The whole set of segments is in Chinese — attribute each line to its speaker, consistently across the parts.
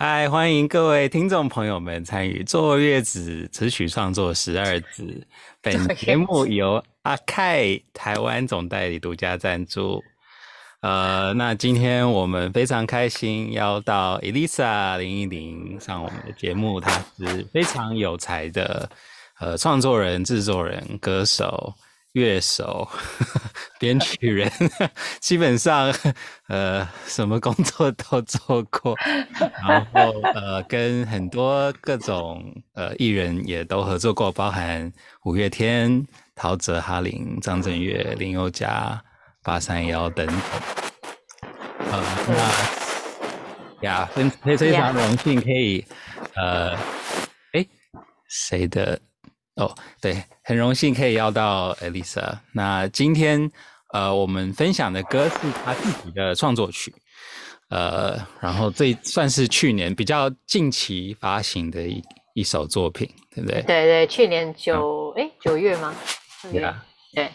Speaker 1: 嗨，欢迎各位听众朋友们参与坐月子词曲创作十二子。本节目由阿凯台湾总代理独家赞助。呃，那今天我们非常开心邀到 Elisa 林忆莲上我们的节目，她是非常有才的呃创作人、制作人、歌手。乐手、编曲人，基本上呃什么工作都做过，然后呃跟很多各种呃艺人也都合作过，包含五月天、陶喆、哈林、张震岳、林宥嘉、八三夭等等。呃，那呀，非非非常荣幸可以呃，哎，谁的？哦，对，很荣幸可以邀到 Elisa。那今天，呃，我们分享的歌是她自己的创作曲，呃，然后这算是去年比较近期发行的一一首作品，对不对？
Speaker 2: 对对，去年九哎九月吗？对啊，对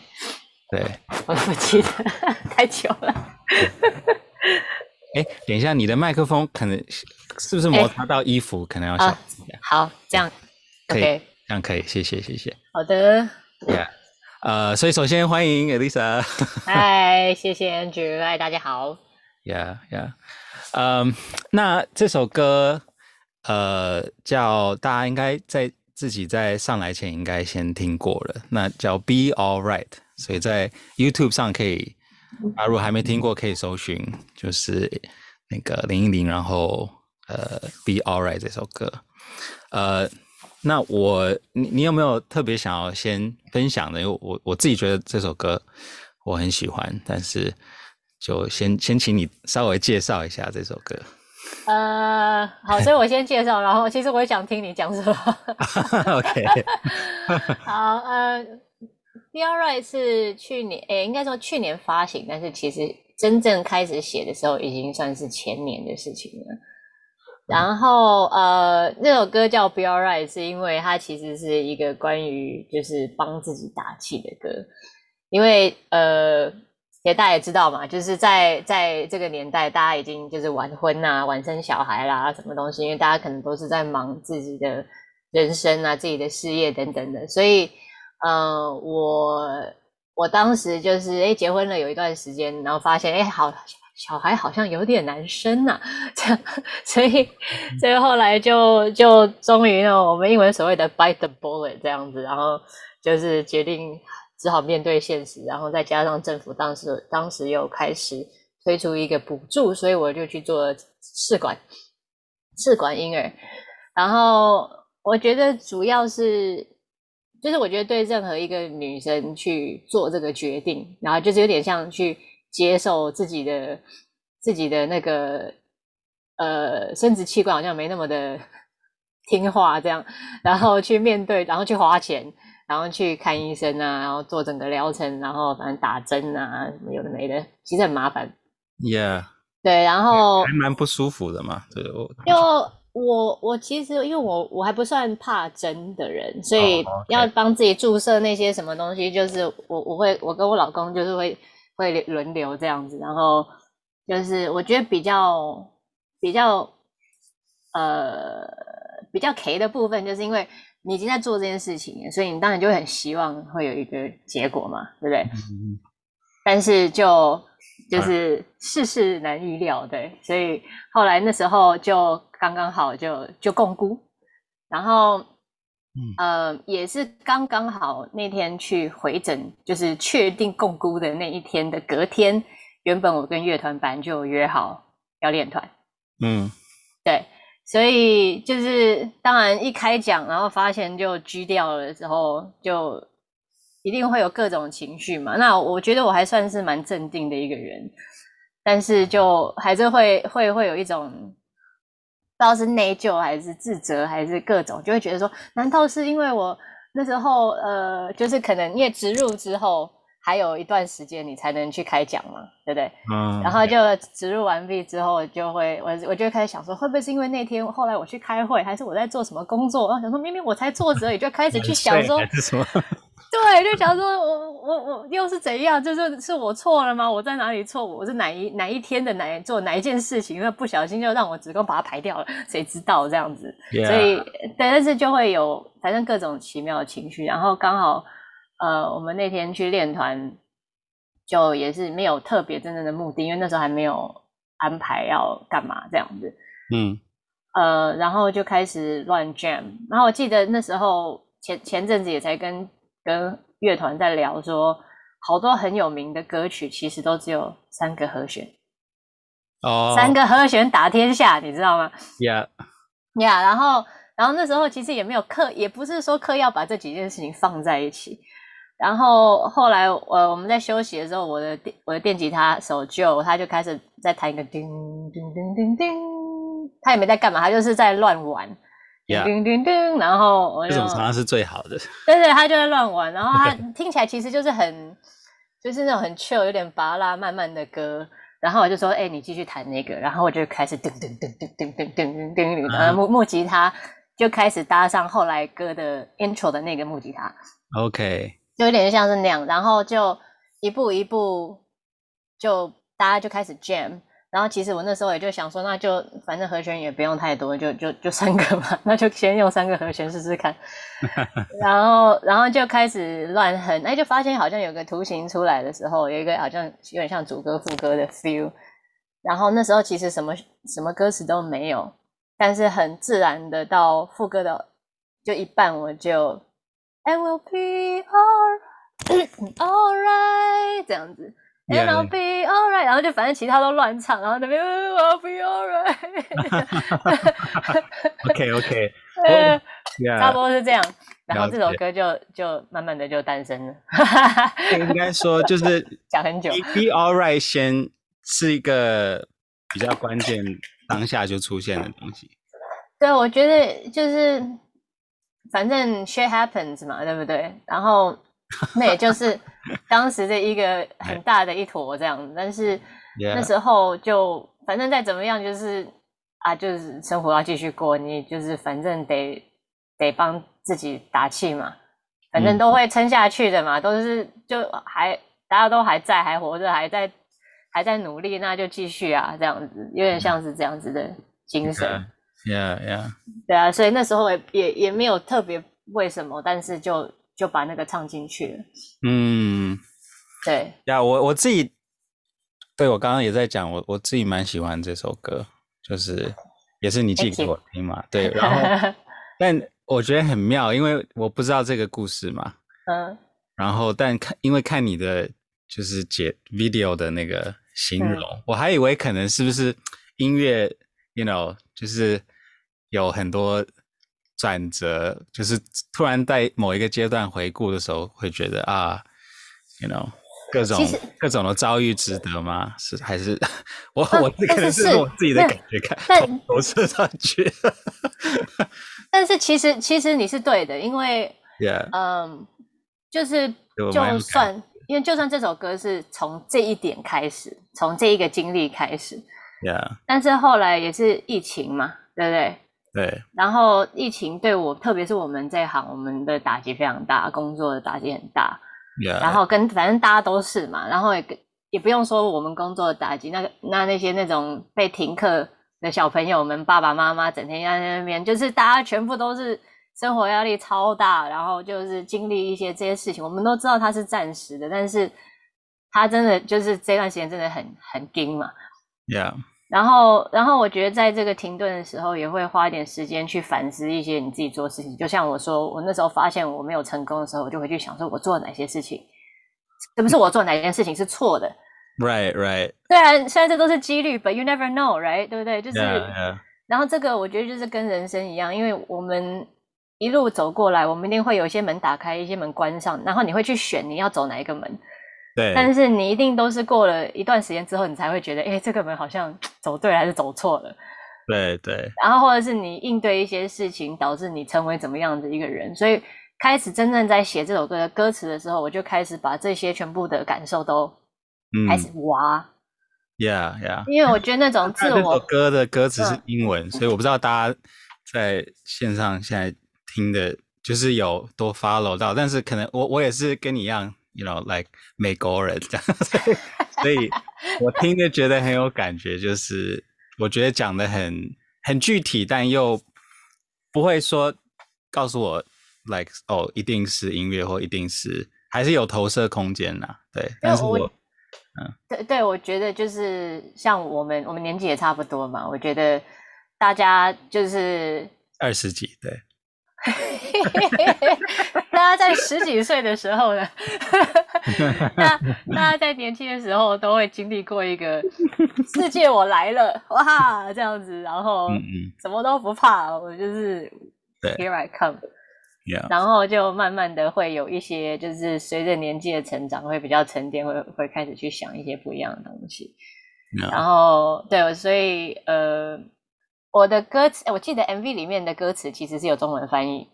Speaker 1: 对，
Speaker 2: 我怎么记得 太久了？
Speaker 1: 哎，等一下，你的麦克风可能是不是摩擦到衣服？可能要小心。
Speaker 2: 好，这样
Speaker 1: 可以。这样可以，谢谢，谢谢。
Speaker 2: 好的。
Speaker 1: Yeah，呃，所以首先欢迎 Elisa。
Speaker 2: 嗨，谢谢 Andrew，嗨，大家好。
Speaker 1: Yeah，Yeah，嗯，那这首歌，呃，叫大家应该在自己在上来前应该先听过了，那叫 Be All Right，所以在 YouTube 上可以，啊，如果还没听过可以搜寻，就是那个林忆莲，然后呃，Be All Right 这首歌，呃。那我你你有没有特别想要先分享的？因为我我自己觉得这首歌我很喜欢，但是就先先请你稍微介绍一下这首歌。
Speaker 2: 呃，好，所以我先介绍，然后其实我也想听你讲什么。
Speaker 1: OK。
Speaker 2: 好，呃，Be Alright 是去年，诶，应该说去年发行，但是其实真正开始写的时候，已经算是前年的事情了。然后，呃，那首歌叫《Be Alright》，是因为它其实是一个关于就是帮自己打气的歌。因为，呃，也大家也知道嘛，就是在在这个年代，大家已经就是晚婚啊、晚生小孩啦，什么东西，因为大家可能都是在忙自己的人生啊、自己的事业等等的。所以，呃，我我当时就是哎结婚了有一段时间，然后发现哎好。小孩好像有点难生呐、啊，这样，所以，所以后来就就终于呢，我们英文所谓的 bite the bullet 这样子，然后就是决定只好面对现实，然后再加上政府当时当时又开始推出一个补助，所以我就去做试管试管婴儿，然后我觉得主要是就是我觉得对任何一个女生去做这个决定，然后就是有点像去。接受自己的自己的那个呃生殖器官好像没那么的 听话，这样，然后去面对，然后去花钱，然后去看医生啊，然后做整个疗程，然后反正打针啊，什么有的没的，其实很麻烦。
Speaker 1: Yeah，
Speaker 2: 对，然后
Speaker 1: 还蛮不舒服的嘛，对我。
Speaker 2: 就我我其实因为我我还不算怕针的人，所以要帮自己注射那些什么东西，就是我我会我跟我老公就是会。会轮流这样子，然后就是我觉得比较比较呃比较 K 的部分，就是因为你已经在做这件事情，所以你当然就会很希望会有一个结果嘛，对不对？嗯、但是就就是世事难预料，对，所以后来那时候就刚刚好就就共估，然后。嗯，呃，也是刚刚好那天去回诊，就是确定共估的那一天的隔天，原本我跟乐团班就约好要练团。嗯，对，所以就是当然一开讲，然后发现就狙掉了之后，就一定会有各种情绪嘛。那我觉得我还算是蛮镇定的一个人，但是就还是会会会有一种。不知道是内疚还是自责还是各种，就会觉得说，难道是因为我那时候呃，就是可能因为植入之后还有一段时间你才能去开讲嘛，对不对？嗯。然后就植入完毕之后，就会我我就开始想说，会不会是因为那天后来我去开会，还是我在做什么工作？然后想说，明明我才坐着，也就开始去想说，对，就想说我我我又是怎样？就是是我错了吗？我在哪里错？我是哪一哪一天的哪做哪一件事情，因为不小心就让我子宫把它排掉了，谁知道这样子.所以，但是就会有反正各种奇妙的情绪。然后刚好，呃，我们那天去练团，就也是没有特别真正的目的，因为那时候还没有安排要干嘛这样子。嗯，呃，然后就开始乱 jam。然后我记得那时候前前阵子也才跟。跟乐团在聊说，好多很有名的歌曲其实都只有三个和弦，哦，oh. 三个和弦打天下，你知道吗
Speaker 1: ？Yeah，yeah，、
Speaker 2: yeah, 然后，然后那时候其实也没有刻，也不是说刻意要把这几件事情放在一起。然后后来，呃，我们在休息的时候，我的电我的电吉他手 Joe 他就开始在弹一个叮叮叮叮叮，他也没在干嘛，他就是在乱玩。叮叮叮，然后这
Speaker 1: 种常常是最好的。
Speaker 2: 对对，他就在乱玩，然后他 听起来其实就是很，就是那种很 chill，有点拔拉慢慢的歌。然后我就说，哎、欸，你继续弹那个。然后我就开始噔噔噔噔噔噔噔噔，然后木木吉他就开始搭上后来歌的 intro 的那个木吉他。
Speaker 1: OK，
Speaker 2: 就有点像是那样，然后就一步一步，就大家就开始 jam。然后其实我那时候也就想说，那就反正和弦也不用太多，就就就三个嘛，那就先用三个和弦试试看。然后然后就开始乱哼，哎，就发现好像有个图形出来的时候，有一个好像有点像主歌副歌的 feel。然后那时候其实什么什么歌词都没有，但是很自然的到副歌的就一半，我就 I will be alright, alright 这样子。And I'll be alright，然后就反正其他都乱唱，然后那边 I'll be alright。
Speaker 1: OK OK，
Speaker 2: 差不多是这样，然后这首歌就就慢慢的就诞生了。
Speaker 1: 应该说就是
Speaker 2: 讲很久
Speaker 1: ，Be alright 先是一个比较关键，当下就出现的东西。
Speaker 2: 对，我觉得就是反正 shit happens 嘛，对不对？然后。那也就是当时的一个很大的一坨这样，但是那时候就反正再怎么样，就是啊，就是生活要继续过，你就是反正得得帮自己打气嘛，反正都会撑下去的嘛，都是就还大家都还在，还活着，还在还在努力，那就继续啊，这样子有点像是这样子的精神
Speaker 1: ，yeah。Yeah，
Speaker 2: 对啊，所以那时候也也也没有特别为什么，但是就。就把那个唱进去了。嗯，对
Speaker 1: 呀，我我自己，对我刚刚也在讲，我我自己蛮喜欢这首歌，就是也是你寄给我听嘛，对。然后，但我觉得很妙，因为我不知道这个故事嘛。嗯。然后，但看因为看你的就是解 video 的那个形容，嗯、我还以为可能是不是音乐，you know，就是有很多。转折就是突然在某一个阶段回顾的时候，会觉得啊，you know，各种各种的遭遇值得吗？是还是我、啊、我可能是我自己的感觉看，但投射上去。
Speaker 2: 但是其实其实你是对的，因为，Yeah. 嗯，就是就算因为就算这首歌是从这一点开始，从这一个经历开始
Speaker 1: ，Yeah.
Speaker 2: 但是后来也是疫情嘛，对不对？
Speaker 1: 对，
Speaker 2: 然后疫情对我，特别是我们这行，我们的打击非常大，工作的打击很大。
Speaker 1: Yeah.
Speaker 2: 然后跟反正大家都是嘛，然后也也不用说我们工作的打击，那个那那些那种被停课的小朋友们，爸爸妈妈整天在那边，就是大家全部都是生活压力超大，然后就是经历一些这些事情。我们都知道它是暂时的，但是它真的就是这段时间真的很很惊嘛。
Speaker 1: Yeah.
Speaker 2: 然后，然后我觉得在这个停顿的时候，也会花一点时间去反思一些你自己做事情。就像我说，我那时候发现我没有成功的时候，我就会去想说，我做了哪些事情，是不是我做哪件事情是错的。
Speaker 1: Right, right.
Speaker 2: 虽然，虽然这都是几率，but you never know, right？对不对？就是，yeah,
Speaker 1: yeah.
Speaker 2: 然后这个我觉得就是跟人生一样，因为我们一路走过来，我们一定会有一些门打开，一些门关上，然后你会去选你要走哪一个门。
Speaker 1: 对，
Speaker 2: 但是你一定都是过了一段时间之后，你才会觉得，哎，这个门好像 走对还是走错了。
Speaker 1: 对对。
Speaker 2: 然后或者是你应对一些事情，导致你成为怎么样的一个人。所以开始真正在写这首歌的歌词的时候，我就开始把这些全部的感受都开始挖。
Speaker 1: 嗯、yeah Yeah。
Speaker 2: 因为我觉得那种自 我。这首
Speaker 1: 歌的歌词是英文，嗯、所以我不知道大家在线上现在听的就是有多 follow 到，但是可能我我也是跟你一样，you know like 美国人这样，所以我听着觉得很有感觉，就是我觉得讲的很很具体，但又不会说告诉我 like 哦一定是音乐或一定是还是有投射空间呐，对，但是我，我
Speaker 2: 嗯，对对，我觉得就是像我们我们年纪也差不多嘛，我觉得大家就是
Speaker 1: 二十几对。
Speaker 2: 大家在十几岁的时候呢，那大家在年轻的时候都会经历过一个 世界我来了哇这样子，然后什么都不怕，我就是对 Here I come，然后就慢慢的会有一些就是随着年纪的成长会比较沉淀，会会开始去想一些不一样的东西，然后对，所以呃。我的歌词，我记得 MV 里面的歌词其实是有中文翻译。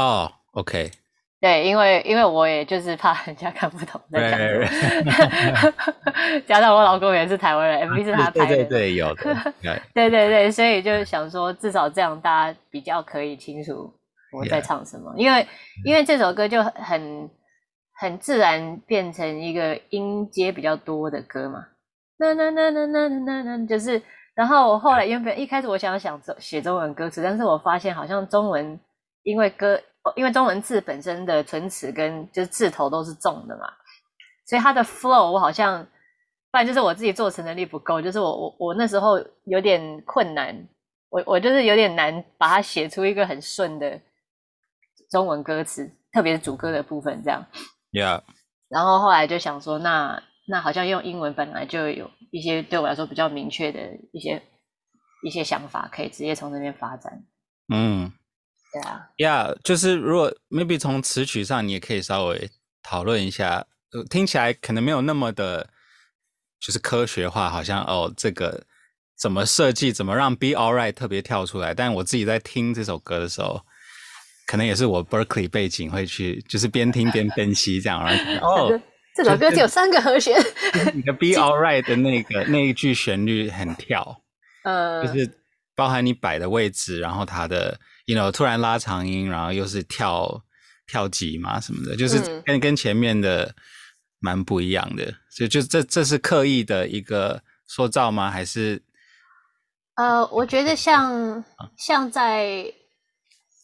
Speaker 1: 哦、oh，OK。
Speaker 2: 对，因为因为我也就是怕人家看不懂在讲什么，加上我老公也是台湾人，MV 是他拍的，
Speaker 1: 对对对，有的，
Speaker 2: 对对对，所以就想说至少这样大家比较可以清楚我在唱什么因为因为这首歌就很很自然变成一个音阶比较多的歌嘛，那那那那那那那就是。然后我后来原本一开始我想想写中文歌词，但是我发现好像中文因为歌因为中文字本身的唇齿跟就是字头都是重的嘛，所以它的 flow 我好像不然就是我自己做词能力不够，就是我我我那时候有点困难，我我就是有点难把它写出一个很顺的中文歌词，特别是主歌的部分这样。
Speaker 1: Yeah。
Speaker 2: 然后后来就想说那。那好像用英文本来就有一些对我来说比较明确的一些一些想法，可以直接从那边发展。
Speaker 1: 嗯，
Speaker 2: 对啊，
Speaker 1: 呀、yeah，就是如果 maybe 从词曲上，你也可以稍微讨论一下，听起来可能没有那么的，就是科学化，好像哦，这个怎么设计，怎么让 Be Alright 特别跳出来。但我自己在听这首歌的时候，可能也是我 Berkeley 背景会去，就是边听边分析这样，然后 哦。
Speaker 2: 这首歌只有三个和弦。
Speaker 1: 你的 Be Alright 的那个那一句旋律很跳，呃，就是包含你摆的位置，然后它的，you know，突然拉长音，然后又是跳跳级嘛什么的，就是跟、嗯、跟前面的蛮不一样的。所以就这这是刻意的一个塑造吗？还是？
Speaker 2: 呃，我觉得像像在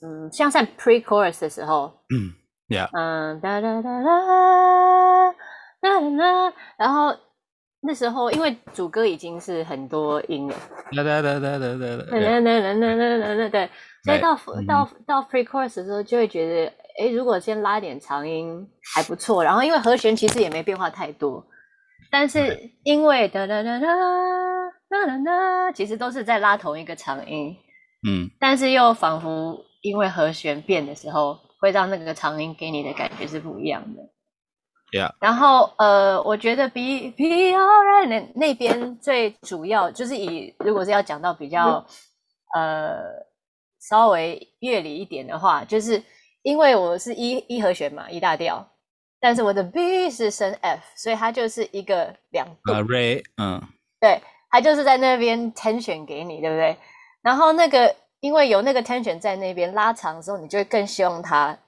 Speaker 2: 嗯像在 Pre-chorus 的时候，
Speaker 1: 嗯，Yeah，
Speaker 2: 嗯哒哒哒哒。然后那时候，因为主歌已经是很多音了，对对对对对对对对，所以到到到 pre-chorus 的时候，就会觉得，哎，如果先拉点长音还不错。然后因为和弦其实也没变化太多，但是因为哒哒哒哒哒哒哒，其实都是在拉同一个长音，
Speaker 1: 嗯，
Speaker 2: 但是又仿佛因为和弦变的时候，会让那个长音给你的感觉是不一样的。
Speaker 1: Yeah.
Speaker 2: 然后呃，我觉得 Be Be Alright 那那边最主要就是以如果是要讲到比较呃稍微乐理一点的话，就是因为我是一一和弦嘛，一大调，但是我的 B 是升 F，所以它就是一个两度。
Speaker 1: Uh, Ray，嗯，
Speaker 2: 对，它就是在那边 tension 给你，对不对？然后那个因为有那个 tension 在那边拉长的时候，你就会更希望它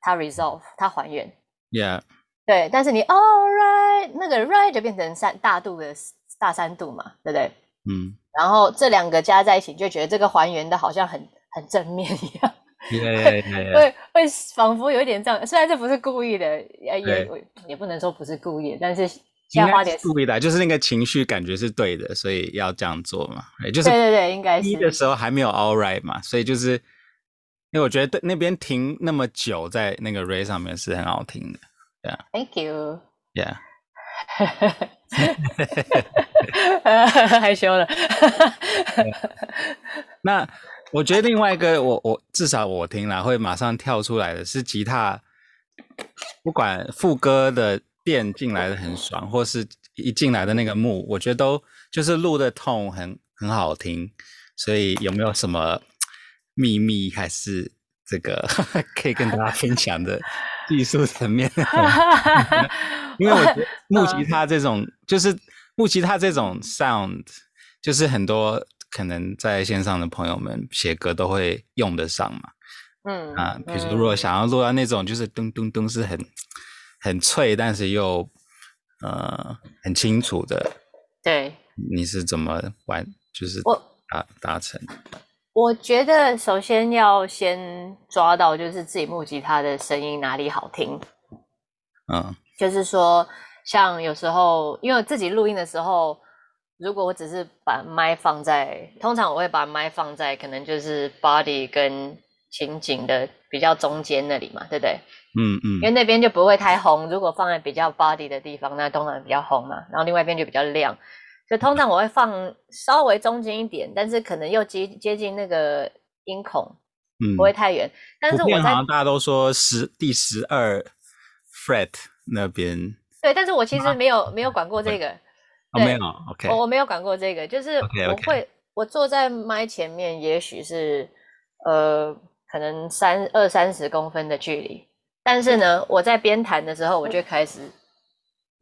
Speaker 2: 它 resolve 它还原。
Speaker 1: Yeah.
Speaker 2: 对，但是你 all right 那个 right 就变成三大度的大三度嘛，对不对？
Speaker 1: 嗯。
Speaker 2: 然后这两个加在一起，就觉得这个还原的好像很很正面一样。
Speaker 1: 对对对。
Speaker 2: 会会仿佛有一点这样，虽然这不是故意的，也也也不能说不是故意，但是要花点
Speaker 1: 故意的，就是那个情绪感觉是对的，所以要这样做嘛。就是
Speaker 2: 对对对，应该是。
Speaker 1: 一的时候还没有 all right 嘛，所以就是因为我觉得对那边停那么久在那个 Ray 上面是很好听的。
Speaker 2: Yeah. Thank you.
Speaker 1: Yeah.
Speaker 2: 害羞了。
Speaker 1: 那我觉得另外一个，我我至少我听了会马上跳出来的是吉他，不管副歌的电进来的很爽，或是一进来的那个幕，我觉得都就是录的 tone 很很好听。所以有没有什么秘密，还是这个 可以跟大家分享的？技术层面，因为我觉得 木吉他这种，就是木吉他这种 sound，就是很多可能在线上的朋友们写歌都会用得上嘛。
Speaker 2: 嗯
Speaker 1: 啊，比如说如果想要录到那种就是咚咚咚是很很脆，但是又呃很清楚的，
Speaker 2: 对，
Speaker 1: 你是怎么玩？就是
Speaker 2: 我
Speaker 1: 达达成？
Speaker 2: 我觉得首先要先抓到就是自己木吉他的声音哪里好听，
Speaker 1: 嗯，
Speaker 2: 就是说像有时候因为我自己录音的时候。如果我只是把麦放在，通常我会把麦放在可能就是 body 跟琴颈的比较中间那里嘛，对不对？
Speaker 1: 嗯嗯。
Speaker 2: 因为那边就不会太红。如果放在比较 body 的地方，那当然比较红嘛。然后另外一边就比较亮，所以通常我会放稍微中间一点，但是可能又接接近那个音孔，
Speaker 1: 嗯，
Speaker 2: 不会太远。但是我在
Speaker 1: 好像大家都说十第十二 fret 那边。
Speaker 2: 对，但是我其实没有没有管过
Speaker 1: 这个。没有，OK，
Speaker 2: 我我没有管过这个，就是我会
Speaker 1: okay, okay.
Speaker 2: 我坐在麦前面，也许是呃可能三二三十公分的距离，但是呢，我在边弹的时候，我就开始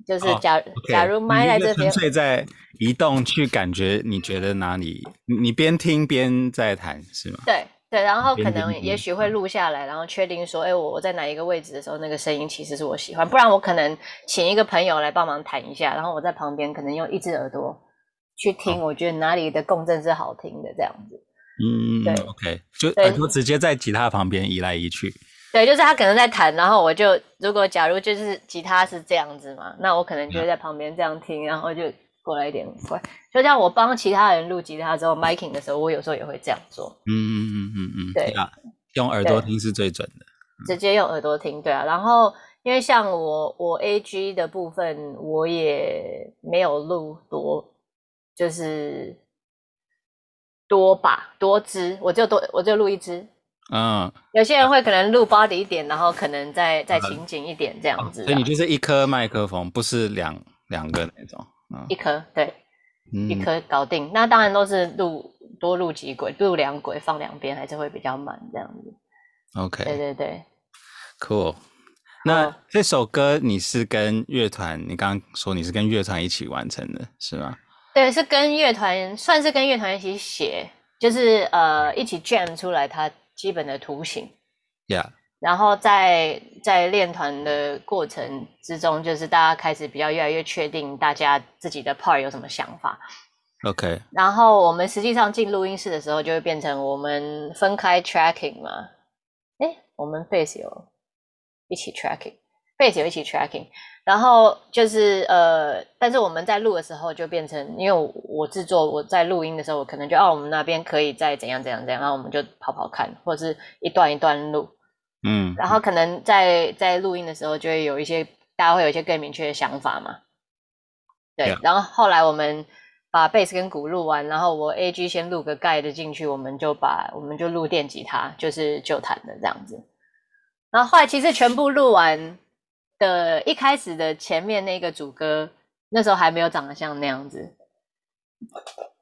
Speaker 2: 就是假、oh, okay. 假如麦在这边，纯
Speaker 1: 粹在移动去感觉，你觉得哪里？你边听边在弹是吗？
Speaker 2: 对。对，然后可能也许会录下来，然后确定说，哎，我我在哪一个位置的时候，那个声音其实是我喜欢。不然我可能请一个朋友来帮忙弹一下，然后我在旁边可能用一只耳朵去听，我觉得哪里的共振是好听的这样子。
Speaker 1: 嗯，对，OK，就耳朵直接在吉他旁边移来移去。
Speaker 2: 对，就是他可能在弹，然后我就如果假如就是吉他是这样子嘛，那我可能就会在旁边这样听，然后就。过来一点快，就像我帮其他人录吉他之后，miking 的时候，我有时候也会这样做。
Speaker 1: 嗯嗯嗯嗯嗯，
Speaker 2: 对
Speaker 1: 啊，用耳朵听是最准的。
Speaker 2: 直接用耳朵听，对啊。然后因为像我我 AG 的部分，我也没有录多，就是多吧多支，我就多我就录一支。嗯。有些人会可能录 body 一点，然后可能再再情景一点这样子，啊。
Speaker 1: 所以你就是一颗麦克风，不是两两个那种。
Speaker 2: 一颗对，
Speaker 1: 嗯、
Speaker 2: 一颗搞定。那当然都是录多录几轨，录两轨放两边，还是会比较慢这样子。
Speaker 1: OK，
Speaker 2: 对对对
Speaker 1: ，Cool。那这首歌你是跟乐团？你刚刚说你是跟乐团一起完成的，是吗？
Speaker 2: 对，是跟乐团，算是跟乐团一起写，就是呃一起 jam 出来它基本的图形。
Speaker 1: Yeah。
Speaker 2: 然后在在练团的过程之中，就是大家开始比较越来越确定大家自己的 part 有什么想法。
Speaker 1: OK。然
Speaker 2: 后我们实际上进录音室的时候，就会变成我们分开 tracking 嘛。诶，我们 bass 有一起 tracking，bass 有一起 tracking。然后就是呃，但是我们在录的时候就变成，因为我，我制作我在录音的时候，我可能就哦，我们那边可以再怎样怎样怎样，然后我们就跑跑看，或者是一段一段录。
Speaker 1: 嗯，
Speaker 2: 然后可能在在录音的时候，就会有一些大家会有一些更明确的想法嘛。对，Yeah. 然后后来我们把贝斯跟鼓录完，然后我 AG 先录个盖的进去，我们就把我们就录电吉他，就是就弹的这样子。然后后来其实全部录完的，一开始的前面那个主歌，那时候还没有长得像那样子。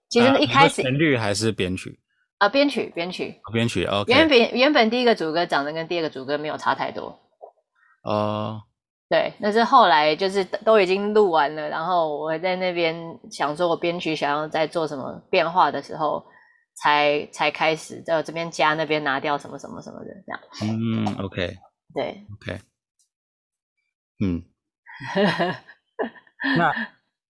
Speaker 2: 其实一开始
Speaker 1: 旋律还是编曲。
Speaker 2: 啊，编曲编曲
Speaker 1: 编曲。哦，
Speaker 2: 原本原本第一个主歌长得跟第二个主歌没有差太多
Speaker 1: 哦，
Speaker 2: 对，那是后来就是都已经录完了，然后我在那边想说我编曲想要再做什么变化的时候，才才开始在这边加那边拿掉什么什么什么的这样。
Speaker 1: 嗯，OK，
Speaker 2: 对
Speaker 1: ，OK，嗯，那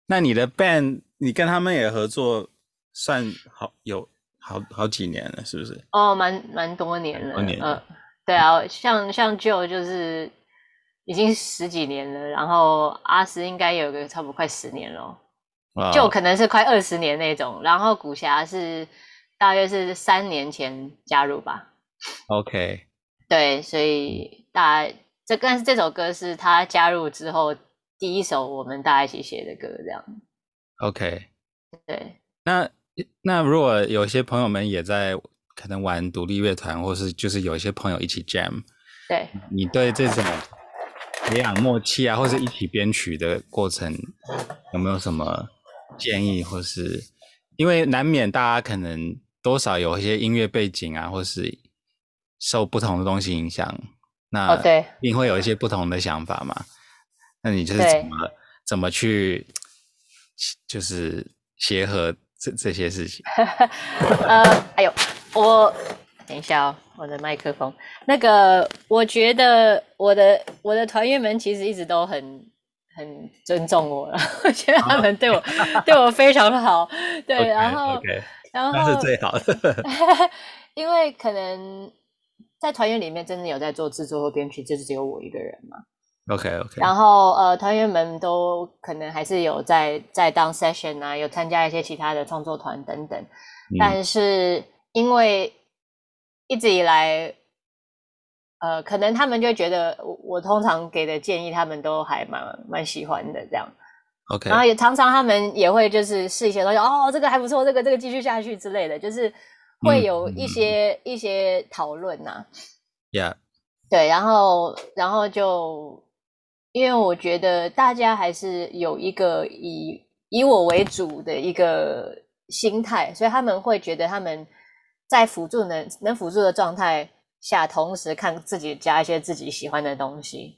Speaker 1: 那你的 band，你跟他们也合作算好有。好好几年了，是不是？
Speaker 2: 哦，蛮蛮多年了。嗯、呃，对啊，像像 Joe 就是已经十几年了，然后阿斯应该有个差不多快十年了，Joe 可能是快二十年那种，然后古侠是大约是三年前加入吧。
Speaker 1: OK，
Speaker 2: 对，所以大家这但是这首歌是他加入之后第一首我们大家一起写的歌，这样。
Speaker 1: OK，
Speaker 2: 对，
Speaker 1: 那。那如果有些朋友们也在可能玩独立乐团，或是就是有一些朋友一起 jam，
Speaker 2: 对，
Speaker 1: 你对这种培养默契啊，或是一起编曲的过程，有没有什么建议？或是因为难免大家可能多少有一些音乐背景啊，或是受不同的东西影响，那对，一定会有一些不同的想法嘛。那你就是怎么怎么去就是协和？这这些事情，
Speaker 2: 呃，哎呦，我等一下哦，我的麦克风。那个，我觉得我的我的团员们其实一直都很很尊重我了，我觉得他们对我、oh. 对我非常好。对，okay, 然后
Speaker 1: okay.
Speaker 2: 然后
Speaker 1: 那是最好的，
Speaker 2: 因为可能在团员里面真的有在做制作或编曲，就是只有我一个人嘛。
Speaker 1: OK OK。
Speaker 2: 然后呃，团员们都可能还是有在在当 session 啊，有参加一些其他的创作团等等，嗯、但是因为一直以来，呃，可能他们就觉得我我通常给的建议，他们都还蛮蛮喜欢的这样。
Speaker 1: OK，
Speaker 2: 然后也常常他们也会就是试一些东西，哦，这个还不错，这个这个继续下去之类的，就是会有一些、嗯、一些讨论呐。
Speaker 1: Yeah，
Speaker 2: 对，然后然后就因为我觉得大家还是有一个以以我为主的一个心态，所以他们会觉得他们在辅助能能辅助的状态下，同时看自己加一些自己喜欢的东西。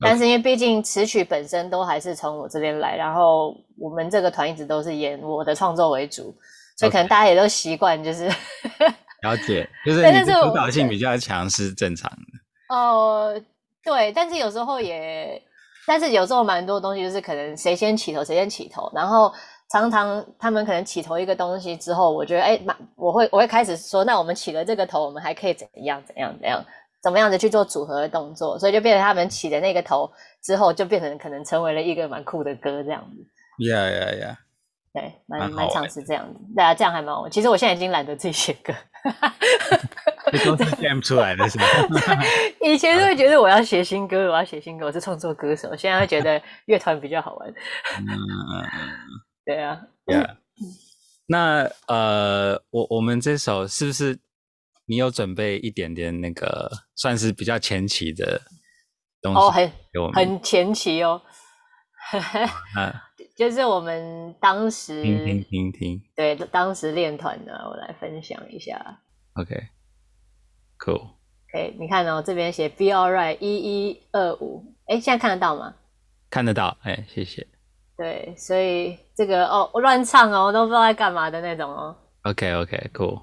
Speaker 2: 但是因为毕竟词曲本身都还是从我这边来，然后我们这个团一直都是演我的创作为主，所以可能大家也都习惯，就是
Speaker 1: 了解，就是你的主导性比较强是正常的。
Speaker 2: 哦、呃，对，但是有时候也，但是有时候蛮多东西就是可能谁先起头谁先起头，然后常常他们可能起头一个东西之后，我觉得哎，我会我会开始说，那我们起了这个头，我们还可以怎样怎样怎样。怎么样子去做组合的动作，所以就变成他们起的那个头之后，就变成可能成为了一个蛮酷的歌这样子。
Speaker 1: Yeah, yeah, yeah。
Speaker 2: 对，蛮蛮尝试这样子，大家这样还蛮好玩。其实我现在已经懒得自己写歌，
Speaker 1: 都是 jam 出来的是吗？
Speaker 2: 以前就会觉得我要写新歌，我要写新歌，我是创作歌手。现在会觉得乐团比较好玩。嗯，对啊。
Speaker 1: Yeah。那呃，我我们这首是不是？你有准备一点点那个算是比较前期的东西？
Speaker 2: 哦，很很前期哦。嗯，就是我们当时
Speaker 1: 听听听听，
Speaker 2: 对，当时练团的，我来分享一下。
Speaker 1: OK，Cool。
Speaker 2: OK，你看哦，这边写 Be Alright 一一二五，哎，现在看得到吗？
Speaker 1: 看得到，哎，谢谢。
Speaker 2: 对，所以这个哦，我乱唱哦，我都不知道在干嘛的那种哦。
Speaker 1: OK，OK，Cool。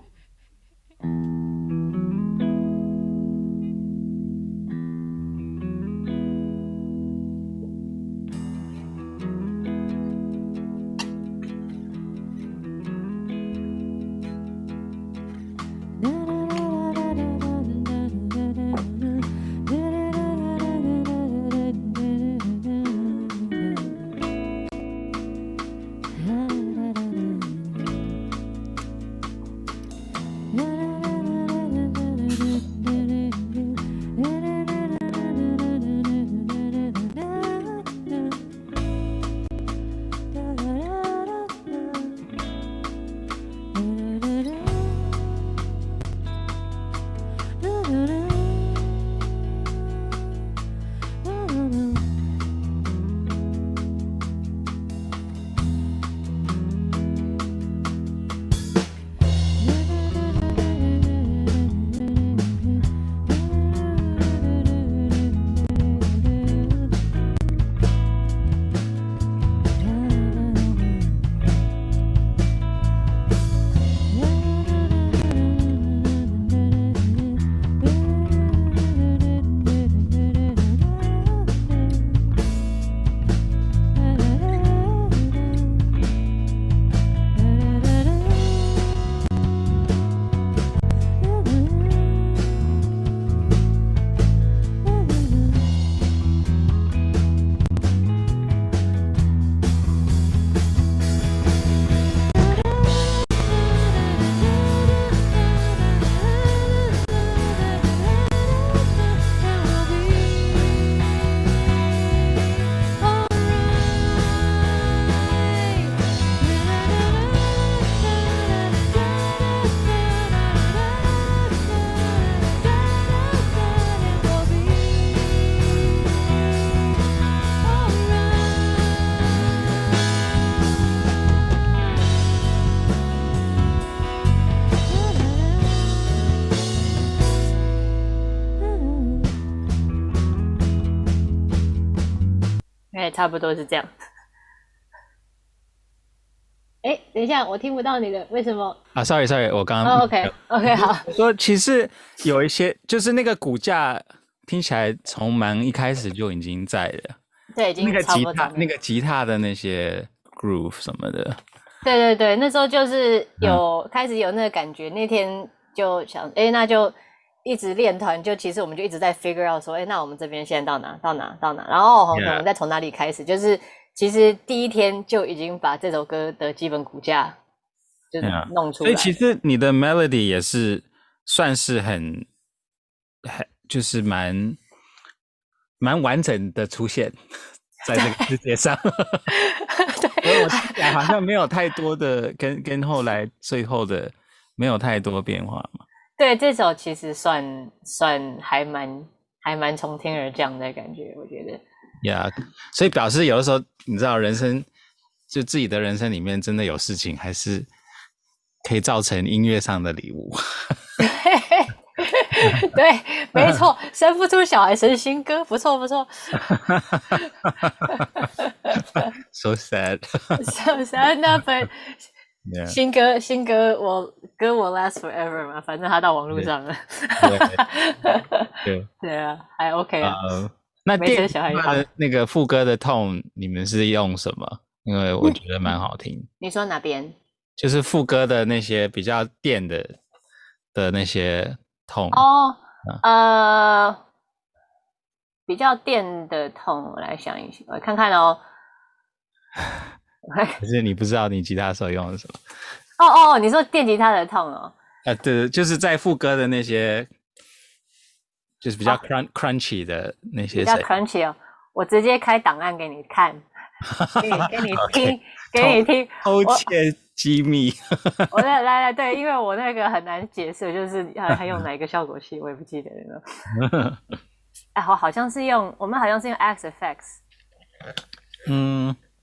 Speaker 2: 差不多是这样。哎，等一下，我听不到你的，为什么？
Speaker 1: 啊，sorry，sorry，我刚刚。
Speaker 2: Oh, okay, 好。
Speaker 1: 说其实有一些，就是那个骨架听起来从蛮一开始就已经在了。
Speaker 2: 对，已经
Speaker 1: 那个吉他，那个吉他的那些 groove 什么的。
Speaker 2: 对对对，那时候就是有、嗯、开始有那个感觉。那天就想，哎，那就。一直练团，就其实我们就一直在 figure out 说，哎，那我们这边现在到哪？到哪？到哪？然后我们再从哪里开始.就是其实第一天就已经把这首歌的基本骨架就是弄出来。
Speaker 1: 所以其实你的 melody 也是算是很很就是蛮蛮完整的出现 在这个世界上。对，我好像没有太多的跟跟后来最后的没有太多变化嘛。
Speaker 2: 对，这首其实算算还蛮还蛮从天而降的感觉，我觉得。
Speaker 1: 呀、yeah，所以表示有的时候，你知道，人生就自己的人生里面，真的有事情，还是可以造成音乐上的礼物。
Speaker 2: 对，没错，生不出小孩成新歌，不错不错。
Speaker 1: so sad。
Speaker 2: so sad, but Yeah. 新歌，新歌，我歌我 last forever 嘛，反正他到网络上了。对，对啊，还 OK 啊。
Speaker 1: Uh, 那电小孩的那个副歌的 tone，你们是用什么？因为我觉得蛮好听。
Speaker 2: 你说哪边？
Speaker 1: 就是副歌的那些比较电的的那些 tone。
Speaker 2: 哦，呃，比较电的 tone，我来想一想，我看看哦。
Speaker 1: 可是你不知道你吉他手用的什么？
Speaker 2: 哦哦哦，你说电吉他的 tone 哦？
Speaker 1: 啊，对，就是在副歌的那些，就是比较 crun crunchy 的那些。
Speaker 2: 比较 crunchy 哦，我直接开档案给你看，给你给你听，给你听，
Speaker 1: 偷窃机密。
Speaker 2: 我来来来，对，因为我那个很难解释，就是还还用哪一个效果器，我也不记得了。哎，好，好像是用我们好像是用 X Effects。
Speaker 1: 嗯。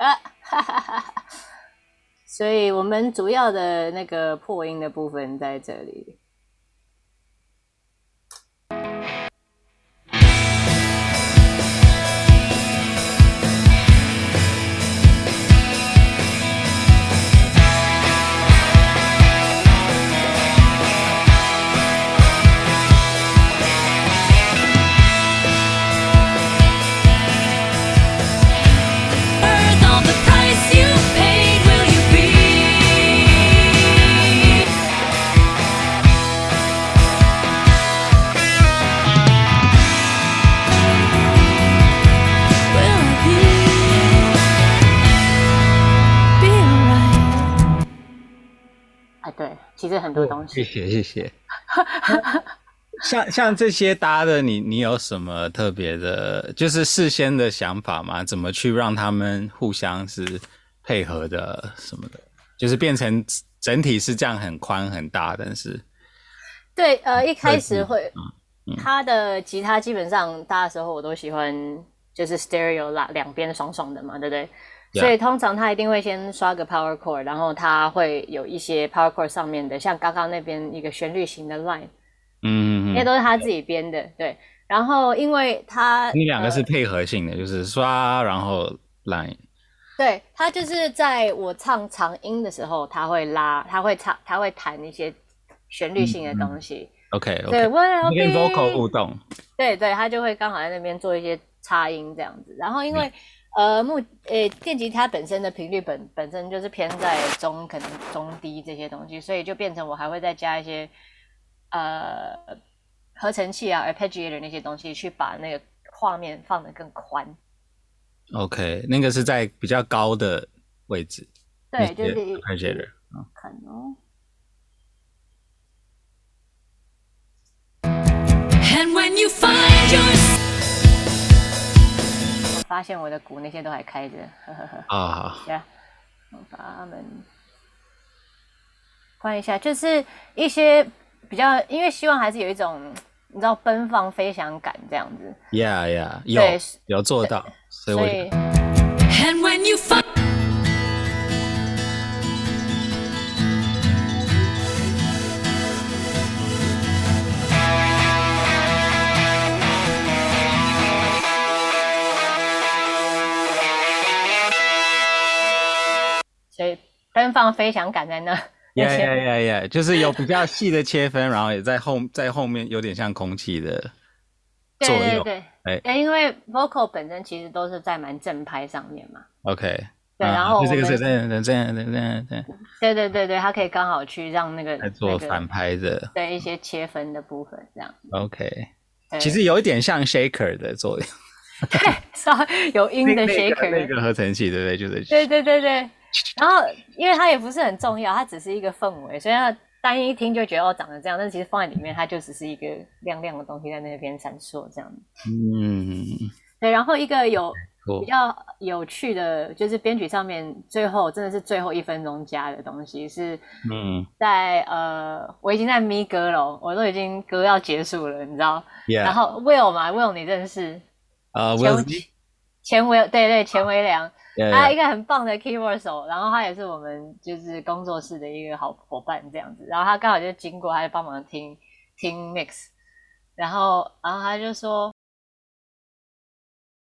Speaker 2: 啊，哈哈哈哈，所以我们主要的那个破音的部分在这里。
Speaker 1: 谢谢谢谢。像像这些搭的，你你有什么特别的，就是事先的想法吗？怎么去让他们互相是配合的什么的？就是变成整体是这样很宽很大，但是
Speaker 2: 对呃一开始会，他的吉他基本上搭的时候我都喜欢就是 stereo 啦，两边爽爽的嘛，对不对？所以通常他一定会先刷个 power chord，然后他会有一些 power chord 上面的，像刚刚那边一个旋律型的 line，
Speaker 1: 嗯，
Speaker 2: 那都是他自己编的，对。然后因为他
Speaker 1: 你两个是配合性的，呃、就是刷然后 line，
Speaker 2: 对，他就是在我唱长音的时候，他会拉，他会唱，他会弹一些旋律性的东西。
Speaker 1: 嗯、OK OK，
Speaker 2: 对，
Speaker 1: 跟 vocal 互动，
Speaker 2: 对对，他就会刚好在那边做一些插音这样子。然后因为、嗯呃，木呃，电吉他本身的频率本本身就是偏在中，可能中低这些东西，所以就变成我还会再加一些呃合成器啊，arpeggiator 那些东西，去把那个画面放得更宽。
Speaker 1: OK，那个是在比较高的位置。
Speaker 2: 对，就是
Speaker 1: arpeggiator。
Speaker 2: 看哦。And when you find your 发现我的鼓那些都还开着，呵呵呵。
Speaker 1: 啊，
Speaker 2: 对啊，我把他们关一下，就是一些比较，因为希望还是有一种你知道奔放飞翔感这样子。
Speaker 1: Yeah, yeah，有有做到，所以。所
Speaker 2: 奔放飞翔感在那，
Speaker 1: 呀呀呀呀，就是有比较细的切分，然后也在后在后面有点像空气的作用。对对
Speaker 2: 对，哎，因为 vocal 本身其实都是在蛮正拍上面嘛。
Speaker 1: OK，
Speaker 2: 对，然后
Speaker 1: 这个是这样这样这样这样。
Speaker 2: 对对对对，它可以刚好去让那个
Speaker 1: 来做反拍的，
Speaker 2: 对一些切分的部分这样。
Speaker 1: OK，其实有一点像 shaker 的作用。
Speaker 2: 对，稍微有音的 shaker
Speaker 1: 那个合成器，对不对？就是。
Speaker 2: 对对对对。然后，因为它也不是很重要，它只是一个氛围，所以它单一听就觉得哦长得这样，但其实放在里面，它就只是一个亮亮的东西在那边闪烁这样。嗯，对。然后一个有比较有趣的，就是编曲上面最后真的是最后一分钟加的东西是，嗯，在呃我已经在咪歌了，我都已经歌要结束了，你知道？Yeah. 然后 Will 嘛，Will 你认识？
Speaker 1: 啊、uh,，Will
Speaker 2: 钱维对对钱维良。他一个很棒的 keyboard 手，然后他也是我们就是工作室的一个好伙伴这样子，然后他刚好就经过，他就帮忙听听 mix，然后然后他就说，